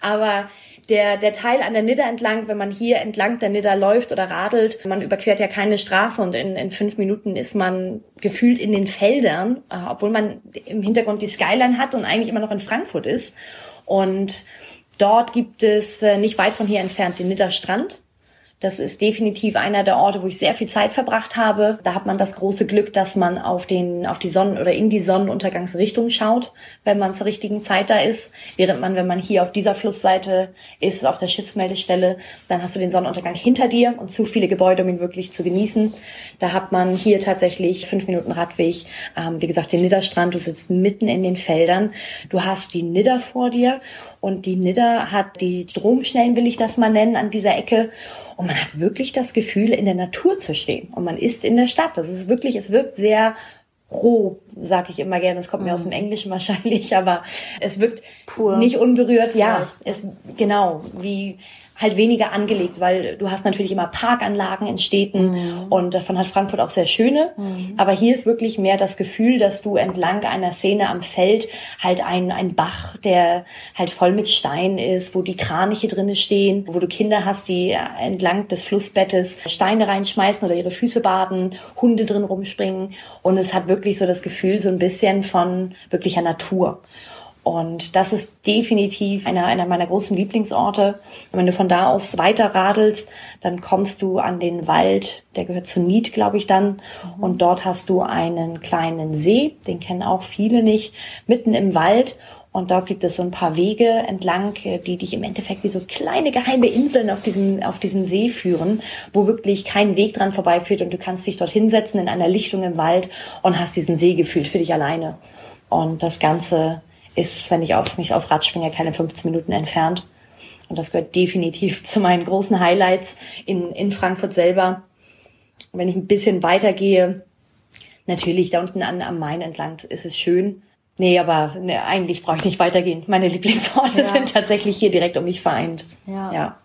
Aber der, der Teil an der Nidda entlang, wenn man hier entlang der Nidda läuft oder radelt, man überquert ja keine Straße und in, in fünf Minuten ist man gefühlt in den Feldern, äh, obwohl man im Hintergrund die Skyline hat und eigentlich immer noch in Frankfurt ist. Und dort gibt es äh, nicht weit von hier entfernt den Nidda Strand. Das ist definitiv einer der Orte, wo ich sehr viel Zeit verbracht habe. Da hat man das große Glück, dass man auf den, auf die Sonnen- oder in die Sonnenuntergangsrichtung schaut, wenn man zur richtigen Zeit da ist. Während man, wenn man hier auf dieser Flussseite ist, auf der Schiffsmeldestelle, dann hast du den Sonnenuntergang hinter dir und zu viele Gebäude, um ihn wirklich zu genießen. Da hat man hier tatsächlich fünf Minuten Radweg. Ähm, wie gesagt, den Nidderstrand. Du sitzt mitten in den Feldern. Du hast die Nidder vor dir und die Nidder hat die Stromschnellen, will ich das mal nennen, an dieser Ecke. Und man hat wirklich das Gefühl, in der Natur zu stehen. Und man ist in der Stadt. Das ist wirklich, es wirkt sehr roh, sag ich immer gerne. Das kommt mir aus dem mhm. Englischen wahrscheinlich, aber es wirkt Pur. nicht unberührt. Ja, es, genau, wie, halt weniger angelegt, weil du hast natürlich immer Parkanlagen in Städten mhm. und davon hat Frankfurt auch sehr schöne. Mhm. Aber hier ist wirklich mehr das Gefühl, dass du entlang einer Szene am Feld halt ein, ein Bach, der halt voll mit Stein ist, wo die Kraniche drinne stehen, wo du Kinder hast, die entlang des Flussbettes Steine reinschmeißen oder ihre Füße baden, Hunde drin rumspringen und es hat wirklich so das Gefühl so ein bisschen von wirklicher Natur. Und das ist definitiv einer, einer meiner großen Lieblingsorte. Und wenn du von da aus weiter radelst, dann kommst du an den Wald, der gehört zu Nied, glaube ich dann. Mhm. Und dort hast du einen kleinen See, den kennen auch viele nicht, mitten im Wald. Und dort gibt es so ein paar Wege entlang, die dich im Endeffekt wie so kleine geheime Inseln auf diesem, auf diesem See führen, wo wirklich kein Weg dran vorbeiführt und du kannst dich dort hinsetzen in einer Lichtung im Wald und hast diesen See gefühlt für dich alleine. Und das Ganze ist, wenn ich auf mich auf Rad springe, keine 15 Minuten entfernt. Und das gehört definitiv zu meinen großen Highlights in, in Frankfurt selber. Und wenn ich ein bisschen weitergehe, natürlich da unten an, am Main entlang ist es schön. Nee, aber nee, eigentlich brauche ich nicht weitergehen. Meine Lieblingsorte ja. sind tatsächlich hier direkt um mich vereint. Ja. ja.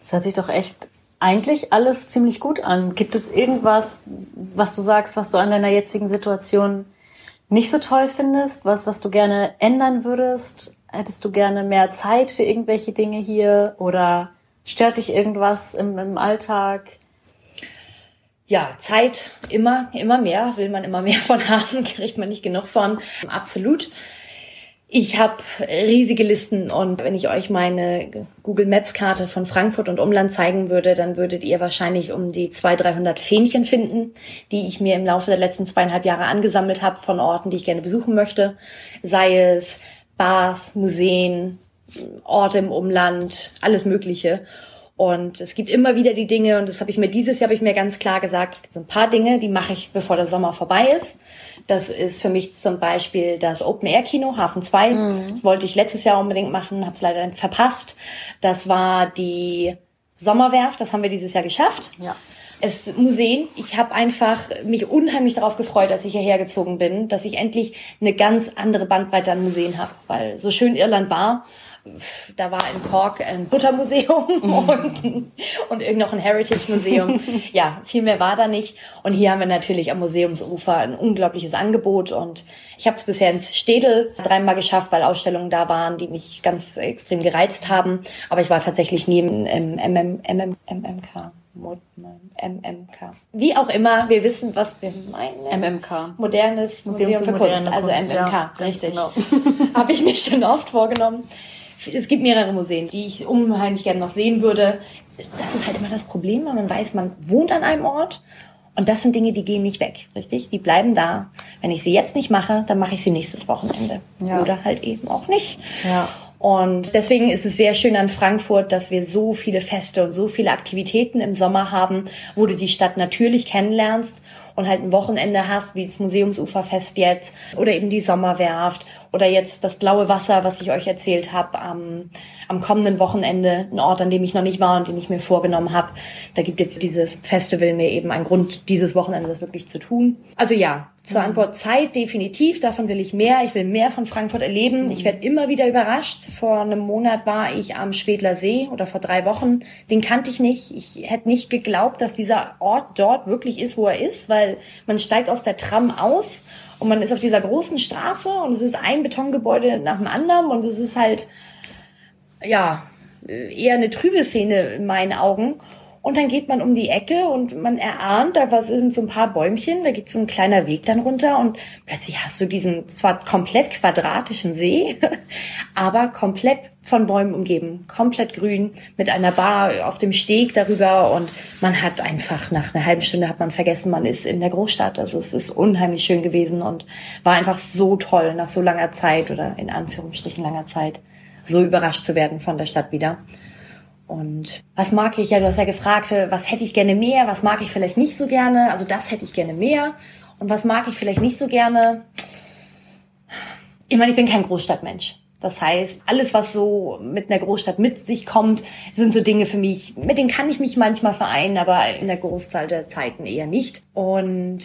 Das hört sich doch echt eigentlich alles ziemlich gut an. Gibt es irgendwas, was du sagst, was du an deiner jetzigen Situation nicht so toll findest, was, was du gerne ändern würdest? Hättest du gerne mehr Zeit für irgendwelche Dinge hier oder stört dich irgendwas im, im Alltag? Ja, Zeit immer, immer mehr, will man immer mehr von haben, kriegt man nicht genug von. Absolut. Ich habe riesige Listen und wenn ich euch meine Google Maps Karte von Frankfurt und Umland zeigen würde, dann würdet ihr wahrscheinlich um die 200, 300 Fähnchen finden, die ich mir im Laufe der letzten zweieinhalb Jahre angesammelt habe von Orten, die ich gerne besuchen möchte. Sei es Bars, Museen, Orte im Umland, alles Mögliche. Und es gibt immer wieder die Dinge, und das habe ich mir dieses Jahr habe ich mir ganz klar gesagt, es gibt so ein paar Dinge, die mache ich, bevor der Sommer vorbei ist. Das ist für mich zum Beispiel das Open-Air-Kino, Hafen 2. Mhm. Das wollte ich letztes Jahr unbedingt machen, habe es leider verpasst. Das war die Sommerwerft, das haben wir dieses Jahr geschafft. Ja. Es Museen. Ich habe einfach mich unheimlich darauf gefreut, als ich hierher gezogen bin, dass ich endlich eine ganz andere Bandbreite an Museen habe, weil so schön Irland war, da war in Cork ein Buttermuseum und, und irgend noch ein Heritage-Museum. ja, viel mehr war da nicht. Und hier haben wir natürlich am Museumsufer ein unglaubliches Angebot. Und ich habe es bisher ins Städel dreimal geschafft, weil Ausstellungen da waren, die mich ganz extrem gereizt haben. Aber ich war tatsächlich nie im, im MM, MM, MMK. MMK. Wie auch immer, wir wissen, was wir meinen. MMK. Modernes Museum, Museum für, für Kunst, also MMK, ja, richtig. Genau. Habe ich mir schon oft vorgenommen es gibt mehrere Museen, die ich unheimlich gerne noch sehen würde. Das ist halt immer das Problem, weil man weiß, man wohnt an einem Ort und das sind Dinge, die gehen nicht weg, richtig? Die bleiben da. Wenn ich sie jetzt nicht mache, dann mache ich sie nächstes Wochenende. Ja. Oder halt eben auch nicht. Ja. Und deswegen ist es sehr schön an Frankfurt, dass wir so viele Feste und so viele Aktivitäten im Sommer haben, wo du die Stadt natürlich kennenlernst und halt ein Wochenende hast, wie das Museumsuferfest jetzt oder eben die Sommerwerft oder jetzt das blaue Wasser, was ich euch erzählt habe, am, am kommenden Wochenende, ein Ort, an dem ich noch nicht war und den ich mir vorgenommen habe. Da gibt jetzt dieses Festival mir eben einen Grund, dieses Wochenende das wirklich zu tun. Also ja, zur. Antwort Zeit definitiv. Davon will ich mehr. Ich will mehr von Frankfurt erleben. Ich werde immer wieder überrascht. Vor einem Monat war ich am Schwedler See oder vor drei Wochen. Den kannte ich nicht. Ich hätte nicht geglaubt, dass dieser Ort dort wirklich ist, wo er ist, weil man steigt aus der Tram aus und man ist auf dieser großen Straße und es ist ein Betongebäude nach dem anderen und es ist halt, ja, eher eine trübe Szene in meinen Augen. Und dann geht man um die Ecke und man erahnt, da was sind so ein paar Bäumchen, da geht so ein kleiner Weg dann runter und plötzlich hast du diesen zwar komplett quadratischen See, aber komplett von Bäumen umgeben, komplett grün, mit einer Bar auf dem Steg darüber und man hat einfach nach einer halben Stunde hat man vergessen, man ist in der Großstadt. Also es ist unheimlich schön gewesen und war einfach so toll, nach so langer Zeit oder in Anführungsstrichen langer Zeit, so überrascht zu werden von der Stadt wieder. Und was mag ich? Ja, du hast ja gefragt, äh, was hätte ich gerne mehr, was mag ich vielleicht nicht so gerne? Also das hätte ich gerne mehr. Und was mag ich vielleicht nicht so gerne? Ich meine, ich bin kein Großstadtmensch. Das heißt, alles, was so mit einer Großstadt mit sich kommt, sind so Dinge für mich, mit denen kann ich mich manchmal vereinen, aber in der Großzahl der Zeiten eher nicht. Und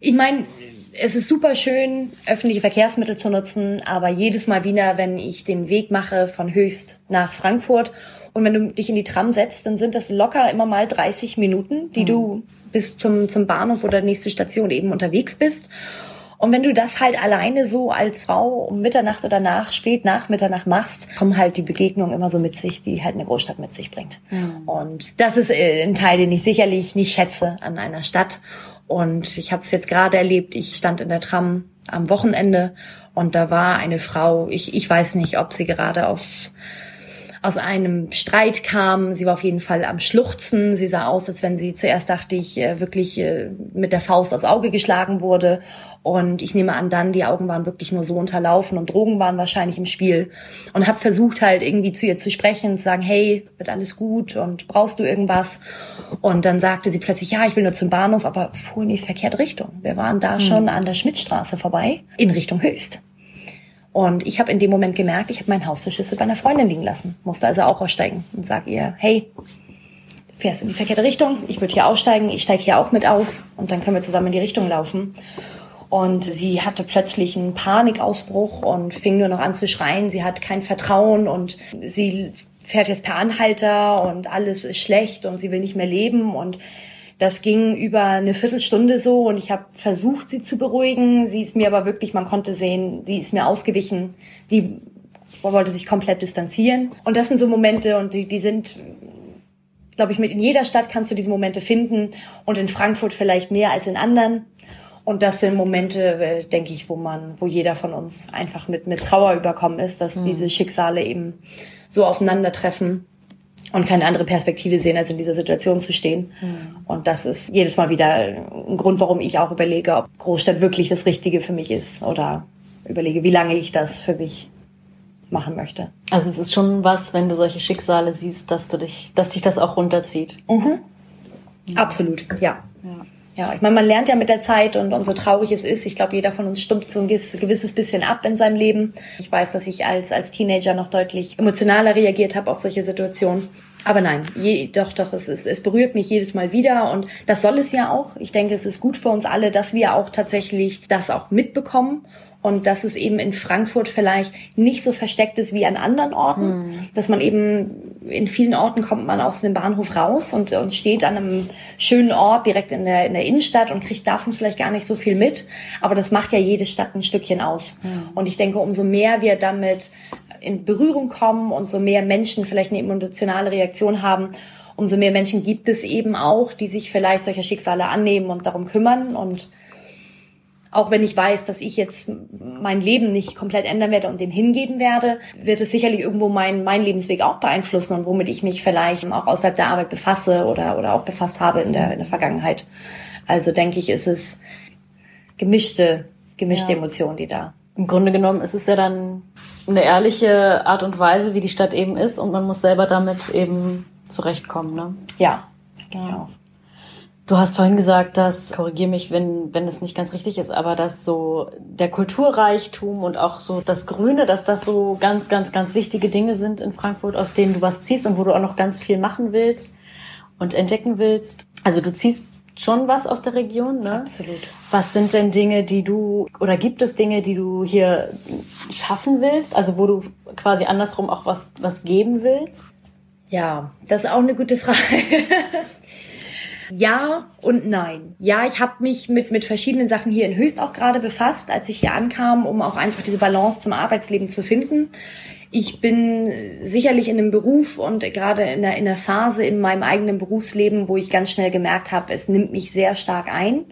ich meine, es ist super schön, öffentliche Verkehrsmittel zu nutzen, aber jedes Mal wieder, wenn ich den Weg mache von Höchst nach Frankfurt und wenn du dich in die Tram setzt, dann sind das locker immer mal 30 Minuten, die mhm. du bis zum, zum Bahnhof oder nächste Station eben unterwegs bist. Und wenn du das halt alleine so als Frau um Mitternacht oder nach, spät nach Mitternacht machst, kommen halt die Begegnungen immer so mit sich, die halt eine Großstadt mit sich bringt. Mhm. Und das ist äh, ein Teil, den ich sicherlich nicht schätze an einer Stadt. Und ich habe es jetzt gerade erlebt, ich stand in der Tram am Wochenende und da war eine Frau, ich, ich weiß nicht, ob sie gerade aus aus einem Streit kam. Sie war auf jeden Fall am Schluchzen. Sie sah aus, als wenn sie zuerst dachte ich äh, wirklich äh, mit der Faust aufs Auge geschlagen wurde. Und ich nehme an, dann die Augen waren wirklich nur so unterlaufen und Drogen waren wahrscheinlich im Spiel. Und habe versucht halt irgendwie zu ihr zu sprechen, zu sagen, hey, wird alles gut und brauchst du irgendwas? Und dann sagte sie plötzlich, ja, ich will nur zum Bahnhof, aber fuhr in die verkehrte Richtung. Wir waren da hm. schon an der Schmidtstraße vorbei, in Richtung Höchst. Und ich habe in dem Moment gemerkt, ich habe meinen Haustürschlüssel bei einer Freundin liegen lassen, musste also auch aussteigen und sag ihr, hey, du fährst in die verkehrte Richtung, ich würde hier aussteigen, ich steige hier auch mit aus. Und dann können wir zusammen in die Richtung laufen. Und sie hatte plötzlich einen Panikausbruch und fing nur noch an zu schreien. Sie hat kein Vertrauen und sie fährt jetzt per Anhalter und alles ist schlecht und sie will nicht mehr leben. Und das ging über eine Viertelstunde so und ich habe versucht, sie zu beruhigen. Sie ist mir aber wirklich, man konnte sehen, sie ist mir ausgewichen. Die wollte sich komplett distanzieren. Und das sind so Momente und die, die sind, glaube ich, mit in jeder Stadt kannst du diese Momente finden und in Frankfurt vielleicht mehr als in anderen. Und das sind Momente, äh, denke ich, wo man, wo jeder von uns einfach mit, mit Trauer überkommen ist, dass mhm. diese Schicksale eben so aufeinandertreffen und keine andere Perspektive sehen, als in dieser Situation zu stehen. Mhm. Und das ist jedes Mal wieder ein Grund, warum ich auch überlege, ob Großstadt wirklich das Richtige für mich ist oder überlege, wie lange ich das für mich machen möchte. Also es ist schon was, wenn du solche Schicksale siehst, dass du dich, dass dich das auch runterzieht. Mhm. Mhm. Absolut, ja. ja. Ja, ich meine, man lernt ja mit der Zeit und, und so traurig es ist, ich glaube, jeder von uns stumpft so ein gewisses bisschen ab in seinem Leben. Ich weiß, dass ich als, als Teenager noch deutlich emotionaler reagiert habe auf solche Situationen. Aber nein, je, doch, doch, es, ist, es berührt mich jedes Mal wieder und das soll es ja auch. Ich denke, es ist gut für uns alle, dass wir auch tatsächlich das auch mitbekommen und dass es eben in Frankfurt vielleicht nicht so versteckt ist wie an anderen Orten, mhm. dass man eben in vielen Orten kommt man aus dem Bahnhof raus und, und steht an einem schönen Ort direkt in der, in der Innenstadt und kriegt davon vielleicht gar nicht so viel mit, aber das macht ja jede Stadt ein Stückchen aus. Mhm. Und ich denke, umso mehr wir damit in Berührung kommen und so mehr Menschen vielleicht eine emotionale Reaktion haben, umso mehr Menschen gibt es eben auch, die sich vielleicht solcher Schicksale annehmen und darum kümmern. Und auch wenn ich weiß, dass ich jetzt mein Leben nicht komplett ändern werde und dem hingeben werde, wird es sicherlich irgendwo mein, mein Lebensweg auch beeinflussen und womit ich mich vielleicht auch außerhalb der Arbeit befasse oder, oder auch befasst habe in der, in der Vergangenheit. Also denke ich, ist es gemischte, gemischte ja. Emotionen, die da. Im Grunde genommen ist es ja dann eine ehrliche Art und Weise, wie die Stadt eben ist und man muss selber damit eben zurechtkommen, ne? Ja, genau. Du hast vorhin gesagt, dass, korrigier mich, wenn, wenn es nicht ganz richtig ist, aber dass so der Kulturreichtum und auch so das Grüne, dass das so ganz, ganz, ganz wichtige Dinge sind in Frankfurt, aus denen du was ziehst und wo du auch noch ganz viel machen willst und entdecken willst. Also du ziehst schon was aus der Region, ne? Absolut. Was sind denn Dinge, die du, oder gibt es Dinge, die du hier schaffen willst? Also wo du quasi andersrum auch was, was geben willst? Ja, das ist auch eine gute Frage. ja und nein. Ja, ich habe mich mit, mit verschiedenen Sachen hier in Höchst auch gerade befasst, als ich hier ankam, um auch einfach diese Balance zum Arbeitsleben zu finden. Ich bin sicherlich in einem Beruf und gerade in einer, in einer Phase in meinem eigenen Berufsleben, wo ich ganz schnell gemerkt habe, es nimmt mich sehr stark ein.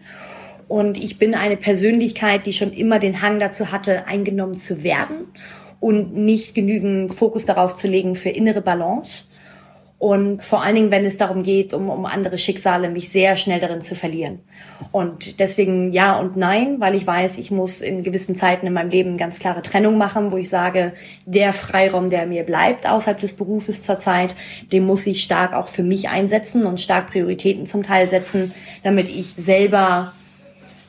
Und ich bin eine Persönlichkeit, die schon immer den Hang dazu hatte, eingenommen zu werden und nicht genügend Fokus darauf zu legen für innere Balance. Und vor allen Dingen, wenn es darum geht, um, um andere Schicksale, mich sehr schnell darin zu verlieren. Und deswegen ja und nein, weil ich weiß, ich muss in gewissen Zeiten in meinem Leben ganz klare Trennung machen, wo ich sage, der Freiraum, der mir bleibt außerhalb des Berufes zurzeit, den muss ich stark auch für mich einsetzen und stark Prioritäten zum Teil setzen, damit ich selber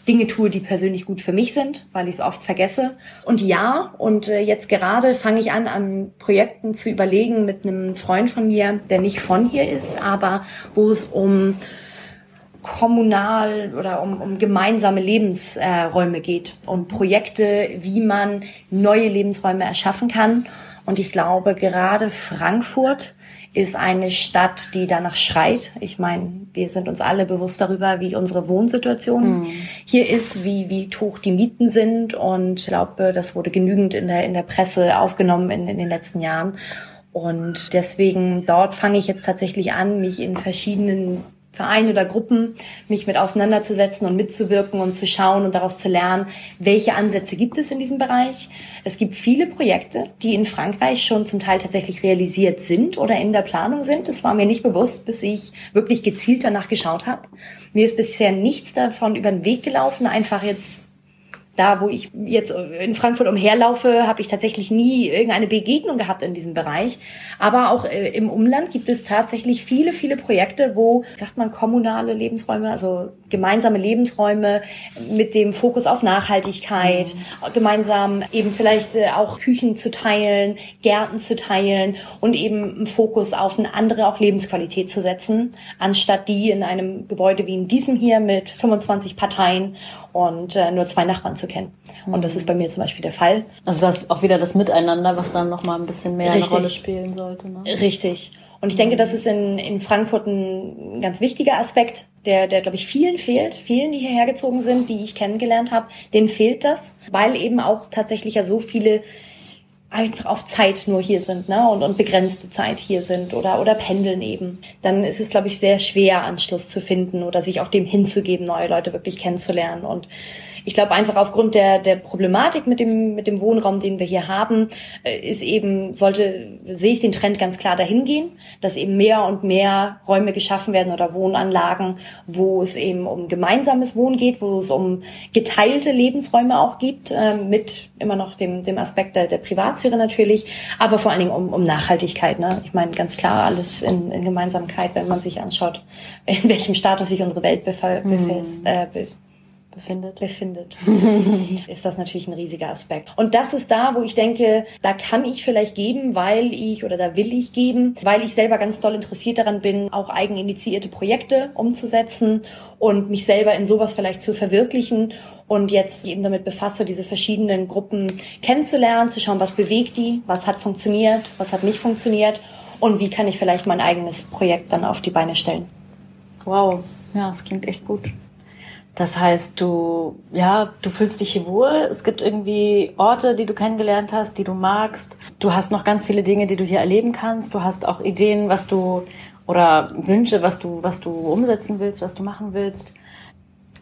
Dinge tue, die persönlich gut für mich sind, weil ich es oft vergesse. Und ja, und äh, jetzt gerade fange ich an, an Projekten zu überlegen mit einem Freund von mir, der nicht von hier ist, aber wo es um kommunal oder um, um gemeinsame Lebensräume geht und Projekte, wie man neue Lebensräume erschaffen kann. Und ich glaube, gerade Frankfurt ist eine Stadt, die danach schreit. Ich meine, wir sind uns alle bewusst darüber, wie unsere Wohnsituation mhm. hier ist, wie, wie hoch die Mieten sind. Und ich glaube, das wurde genügend in der, in der Presse aufgenommen in, in den letzten Jahren. Und deswegen dort fange ich jetzt tatsächlich an, mich in verschiedenen Vereine oder Gruppen, mich mit auseinanderzusetzen und mitzuwirken und zu schauen und daraus zu lernen, welche Ansätze gibt es in diesem Bereich. Es gibt viele Projekte, die in Frankreich schon zum Teil tatsächlich realisiert sind oder in der Planung sind. Das war mir nicht bewusst, bis ich wirklich gezielt danach geschaut habe. Mir ist bisher nichts davon über den Weg gelaufen, einfach jetzt da, wo ich jetzt in Frankfurt umherlaufe, habe ich tatsächlich nie irgendeine Begegnung gehabt in diesem Bereich. Aber auch äh, im Umland gibt es tatsächlich viele, viele Projekte, wo, sagt man, kommunale Lebensräume, also gemeinsame Lebensräume mit dem Fokus auf Nachhaltigkeit, mhm. gemeinsam eben vielleicht äh, auch Küchen zu teilen, Gärten zu teilen und eben einen Fokus auf eine andere auch Lebensqualität zu setzen, anstatt die in einem Gebäude wie in diesem hier mit 25 Parteien und äh, nur zwei Nachbarn zu kennen. Mhm. Und das ist bei mir zum Beispiel der Fall. Also du hast auch wieder das Miteinander, was dann nochmal ein bisschen mehr Richtig. eine Rolle spielen sollte. Ne? Richtig. Und ich denke, das ist in, in Frankfurt ein ganz wichtiger Aspekt, der, der, glaube ich, vielen fehlt. Vielen, die hierher gezogen sind, die ich kennengelernt habe, denen fehlt das, weil eben auch tatsächlich ja so viele einfach auf Zeit nur hier sind ne? und, und begrenzte Zeit hier sind oder, oder pendeln eben, dann ist es, glaube ich, sehr schwer, Anschluss zu finden oder sich auch dem hinzugeben, neue Leute wirklich kennenzulernen. Und ich glaube einfach aufgrund der, der Problematik mit dem, mit dem Wohnraum, den wir hier haben, äh, ist eben, sollte, sehe ich den Trend ganz klar dahin gehen, dass eben mehr und mehr Räume geschaffen werden oder Wohnanlagen, wo es eben um gemeinsames Wohnen geht, wo es um geteilte Lebensräume auch gibt, äh, mit immer noch dem, dem Aspekt der, der Privatsphäre natürlich, aber vor allen Dingen um, um Nachhaltigkeit. Ne? Ich meine, ganz klar alles in, in Gemeinsamkeit, wenn man sich anschaut, in welchem Status sich unsere Welt befällt, mhm. äh, befindet. befindet, ist das natürlich ein riesiger Aspekt. Und das ist da, wo ich denke, da kann ich vielleicht geben, weil ich oder da will ich geben, weil ich selber ganz doll interessiert daran bin, auch eigeninitiierte Projekte umzusetzen und mich selber in sowas vielleicht zu verwirklichen und jetzt eben damit befasse, diese verschiedenen Gruppen kennenzulernen, zu schauen, was bewegt die, was hat funktioniert, was hat nicht funktioniert und wie kann ich vielleicht mein eigenes Projekt dann auf die Beine stellen. Wow, ja, das klingt echt gut. Das heißt, du, ja, du fühlst dich hier wohl. Es gibt irgendwie Orte, die du kennengelernt hast, die du magst. Du hast noch ganz viele Dinge, die du hier erleben kannst. Du hast auch Ideen, was du, oder Wünsche, was du, was du umsetzen willst, was du machen willst.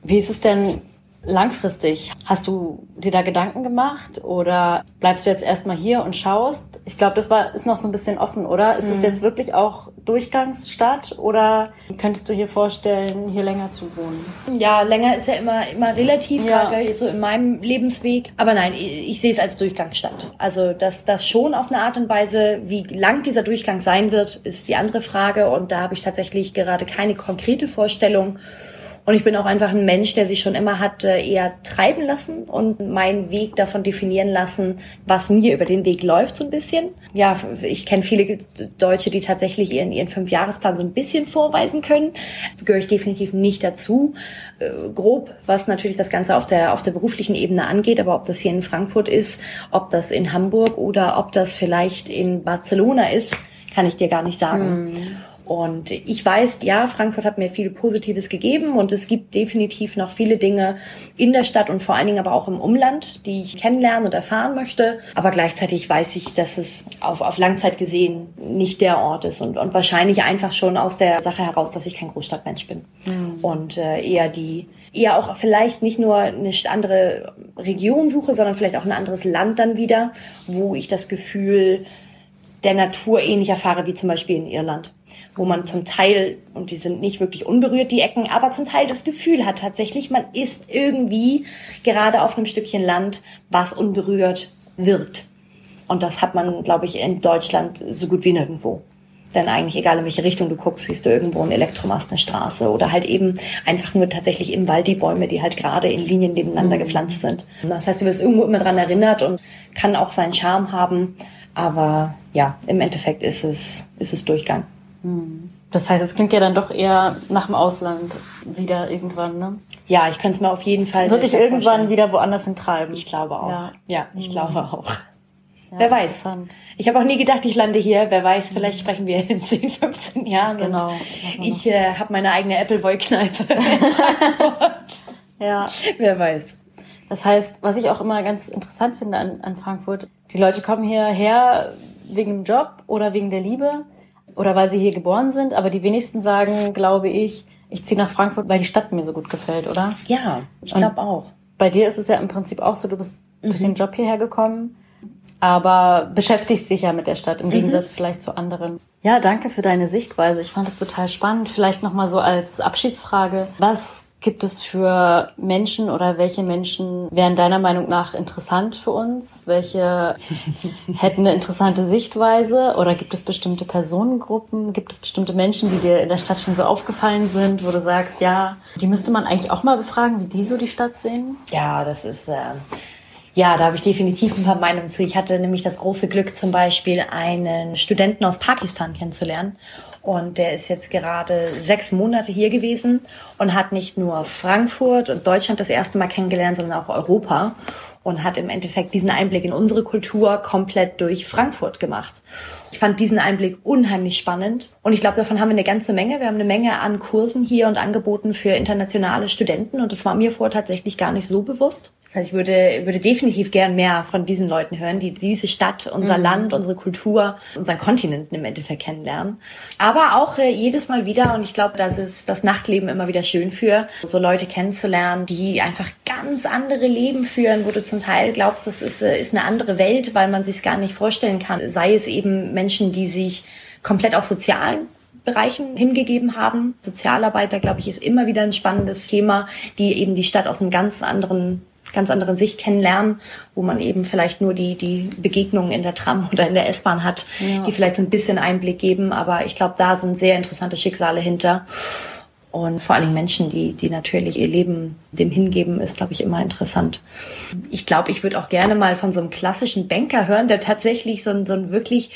Wie ist es denn langfristig? Hast du dir da Gedanken gemacht oder bleibst du jetzt erstmal hier und schaust? Ich glaube, das war, ist noch so ein bisschen offen, oder? Ist es mhm. jetzt wirklich auch Durchgangsstadt oder könntest du hier vorstellen, hier länger zu wohnen? Ja, länger ist ja immer, immer relativ, ja. gerade so in meinem Lebensweg. Aber nein, ich, ich sehe es als Durchgangsstadt. Also, dass das schon auf eine Art und Weise, wie lang dieser Durchgang sein wird, ist die andere Frage. Und da habe ich tatsächlich gerade keine konkrete Vorstellung. Und ich bin auch einfach ein Mensch, der sich schon immer hat äh, eher treiben lassen und meinen Weg davon definieren lassen, was mir über den Weg läuft so ein bisschen. Ja, ich kenne viele Deutsche, die tatsächlich ihren, ihren Fünfjahresplan so ein bisschen vorweisen können. Gehöre ich definitiv nicht dazu. Äh, grob, was natürlich das Ganze auf der, auf der beruflichen Ebene angeht, aber ob das hier in Frankfurt ist, ob das in Hamburg oder ob das vielleicht in Barcelona ist, kann ich dir gar nicht sagen. Mm. Und ich weiß, ja, Frankfurt hat mir viel Positives gegeben und es gibt definitiv noch viele Dinge in der Stadt und vor allen Dingen aber auch im Umland, die ich kennenlernen und erfahren möchte. Aber gleichzeitig weiß ich, dass es auf, auf Langzeit gesehen nicht der Ort ist und, und wahrscheinlich einfach schon aus der Sache heraus, dass ich kein Großstadtmensch bin mhm. und äh, eher die eher auch vielleicht nicht nur eine andere Region suche, sondern vielleicht auch ein anderes Land dann wieder, wo ich das Gefühl der Natur ähnlich erfahre wie zum Beispiel in Irland wo man zum Teil, und die sind nicht wirklich unberührt, die Ecken, aber zum Teil das Gefühl hat tatsächlich, man ist irgendwie gerade auf einem Stückchen Land, was unberührt wirkt. Und das hat man, glaube ich, in Deutschland so gut wie nirgendwo. Denn eigentlich, egal in welche Richtung du guckst, siehst du irgendwo einen Elektromast, eine Straße oder halt eben einfach nur tatsächlich im Wald die Bäume, die halt gerade in Linien nebeneinander mhm. gepflanzt sind. Das heißt, du wirst irgendwo immer dran erinnert und kann auch seinen Charme haben. Aber ja, im Endeffekt ist es, ist es Durchgang. Das heißt, es klingt ja dann doch eher nach dem Ausland wieder irgendwann, ne? Ja, ich könnte es mir auf jeden Fall. Wird dich irgendwann vorstellen. wieder woanders hintreiben? Ich glaube auch. Ja, ja ich mhm. glaube auch. Ja, Wer weiß. Ich habe auch nie gedacht, ich lande hier. Wer weiß, vielleicht sprechen wir in 10, 15 Jahren. Genau. ich äh, habe meine eigene Appleboy-Kneipe. ja. Wer weiß. Das heißt, was ich auch immer ganz interessant finde an, an Frankfurt, die Leute kommen hierher wegen dem Job oder wegen der Liebe oder weil sie hier geboren sind, aber die wenigsten sagen, glaube ich, ich ziehe nach Frankfurt, weil die Stadt mir so gut gefällt, oder? Ja, ich glaube auch. Bei dir ist es ja im Prinzip auch so, du bist mhm. durch den Job hierher gekommen, aber beschäftigst dich ja mit der Stadt im mhm. Gegensatz vielleicht zu anderen. Ja, danke für deine Sichtweise. Ich fand es total spannend. Vielleicht noch mal so als Abschiedsfrage: Was gibt es für Menschen oder welche Menschen wären deiner Meinung nach interessant für uns? Welche hätten eine interessante Sichtweise? Oder gibt es bestimmte Personengruppen? Gibt es bestimmte Menschen, die dir in der Stadt schon so aufgefallen sind, wo du sagst, ja, die müsste man eigentlich auch mal befragen, wie die so die Stadt sehen? Ja, das ist. Äh ja, da habe ich definitiv ein paar Meinungen zu. Ich hatte nämlich das große Glück, zum Beispiel einen Studenten aus Pakistan kennenzulernen. Und der ist jetzt gerade sechs Monate hier gewesen und hat nicht nur Frankfurt und Deutschland das erste Mal kennengelernt, sondern auch Europa und hat im Endeffekt diesen Einblick in unsere Kultur komplett durch Frankfurt gemacht. Ich fand diesen Einblick unheimlich spannend und ich glaube, davon haben wir eine ganze Menge. Wir haben eine Menge an Kursen hier und Angeboten für internationale Studenten und das war mir vorher tatsächlich gar nicht so bewusst. Also ich würde, würde definitiv gern mehr von diesen Leuten hören, die diese Stadt, unser mhm. Land, unsere Kultur, unseren Kontinent im Endeffekt kennenlernen. Aber auch äh, jedes Mal wieder, und ich glaube, das ist das Nachtleben immer wieder schön für, so Leute kennenzulernen, die einfach ganz andere Leben führen, wo du zum Teil glaubst, das ist, äh, ist eine andere Welt, weil man sich gar nicht vorstellen kann. Sei es eben Menschen, die sich komplett aus sozialen Bereichen hingegeben haben. Sozialarbeiter, glaube ich, ist immer wieder ein spannendes Thema, die eben die Stadt aus einem ganz anderen ganz andere Sicht kennenlernen, wo man eben vielleicht nur die, die Begegnungen in der Tram oder in der S-Bahn hat, ja. die vielleicht so ein bisschen Einblick geben. Aber ich glaube, da sind sehr interessante Schicksale hinter. Und vor allen Dingen Menschen, die, die natürlich ihr Leben dem hingeben, ist, glaube ich, immer interessant. Ich glaube, ich würde auch gerne mal von so einem klassischen Banker hören, der tatsächlich so ein, so ein wirklich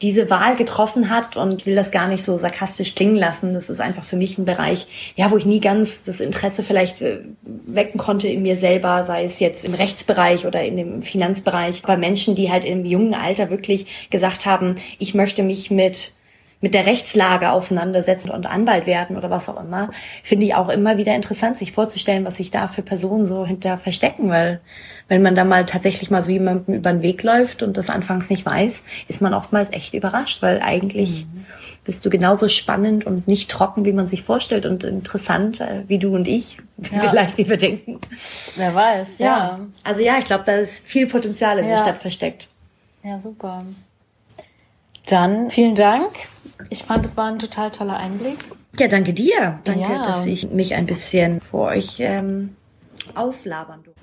diese Wahl getroffen hat und will das gar nicht so sarkastisch klingen lassen. Das ist einfach für mich ein Bereich, ja, wo ich nie ganz das Interesse vielleicht äh, wecken konnte in mir selber, sei es jetzt im Rechtsbereich oder in dem Finanzbereich. Aber Menschen, die halt im jungen Alter wirklich gesagt haben, ich möchte mich mit mit der Rechtslage auseinandersetzen und Anwalt werden oder was auch immer, finde ich auch immer wieder interessant, sich vorzustellen, was sich da für Personen so hinter verstecken, weil wenn man da mal tatsächlich mal so jemandem über den Weg läuft und das anfangs nicht weiß, ist man oftmals echt überrascht, weil eigentlich mhm. bist du genauso spannend und nicht trocken, wie man sich vorstellt und interessant, äh, wie du und ich, ja. vielleicht, wie wir denken. Wer weiß, ja. ja. Also ja, ich glaube, da ist viel Potenzial in ja. der Stadt versteckt. Ja, super. Dann vielen Dank ich fand, es war ein total toller Einblick. Ja, danke dir. Danke, ja. dass ich mich ein bisschen vor euch ähm, auslabern durfte.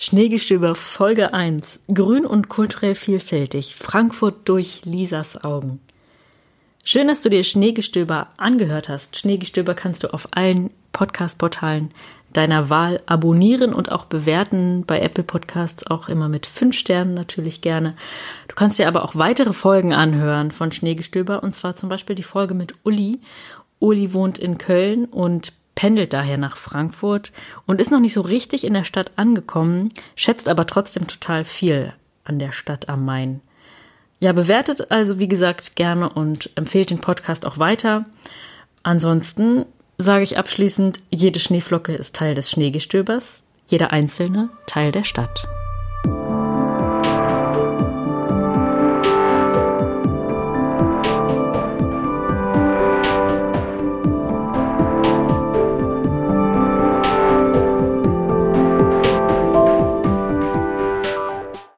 Schneegestöber Folge 1. Grün und kulturell vielfältig. Frankfurt durch Lisas Augen. Schön, dass du dir Schneegestöber angehört hast. Schneegestöber kannst du auf allen Podcast-Portalen deiner Wahl abonnieren und auch bewerten. Bei Apple Podcasts auch immer mit fünf Sternen natürlich gerne. Du kannst dir aber auch weitere Folgen anhören von Schneegestöber und zwar zum Beispiel die Folge mit Uli. Uli wohnt in Köln und pendelt daher nach Frankfurt und ist noch nicht so richtig in der Stadt angekommen, schätzt aber trotzdem total viel an der Stadt am Main. Ja, bewertet also wie gesagt gerne und empfehlt den Podcast auch weiter. Ansonsten sage ich abschließend, jede Schneeflocke ist Teil des Schneegestöbers, jeder einzelne Teil der Stadt.